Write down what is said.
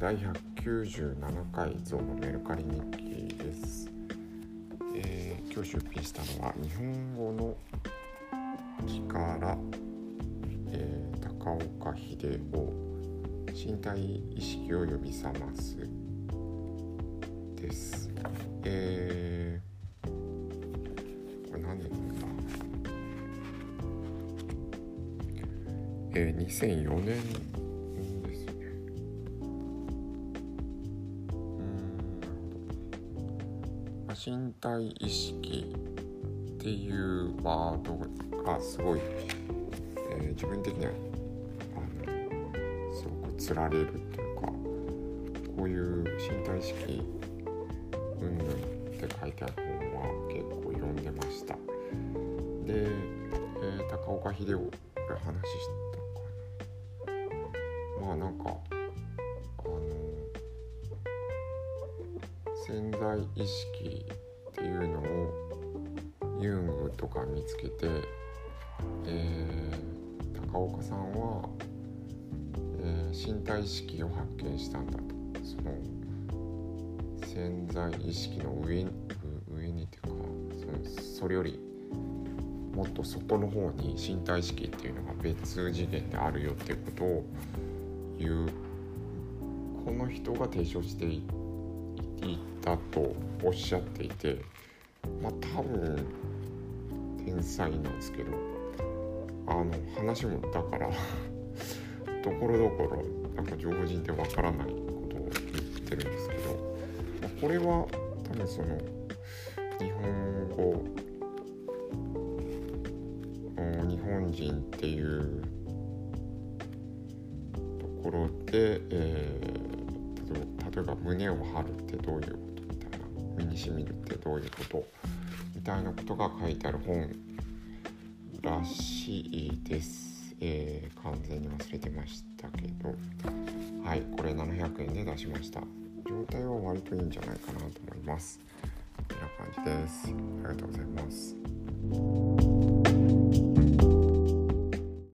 第197回ゾウのメルカリ日記です、えー、今日出品したのは日本語の木から、えー、高岡秀夫身体意識を呼び覚ますです、えー、これ何年だ？えー、2004年身体意識っていうワードがすごい、えー、自分的にはあのすごくつられるっていうかこういう身体意識うんぬんって書いてある本は結構読んでましたで、えー、高岡秀夫これ話したかなまあなんか潜在意識っていうのをユングとか見つけて、えー、高岡さんは、えー、身体意識を発見したんだと。その潜在意識の上に上にっていうかそのそれよりもっと外の方に身体意識っていうのが別次元であるよっていうことを言う。この人が提唱していてたとおっしゃっていてまあ多分天才なんですけどあの話もだから ところどころなんか常人でわからないことを言ってるんですけど、まあ、これは多分その日本語日本人っていうところで、えー、例えば胸を張るってどういうこと？みたいな身にしみるってどういうこと？みたいなことが書いてある本らしいです、えー、完全に忘れてましたけど。はいこれ700円で出しました。状態は割といいんじゃないかなと思います。こんな感じです。ありがとうございます。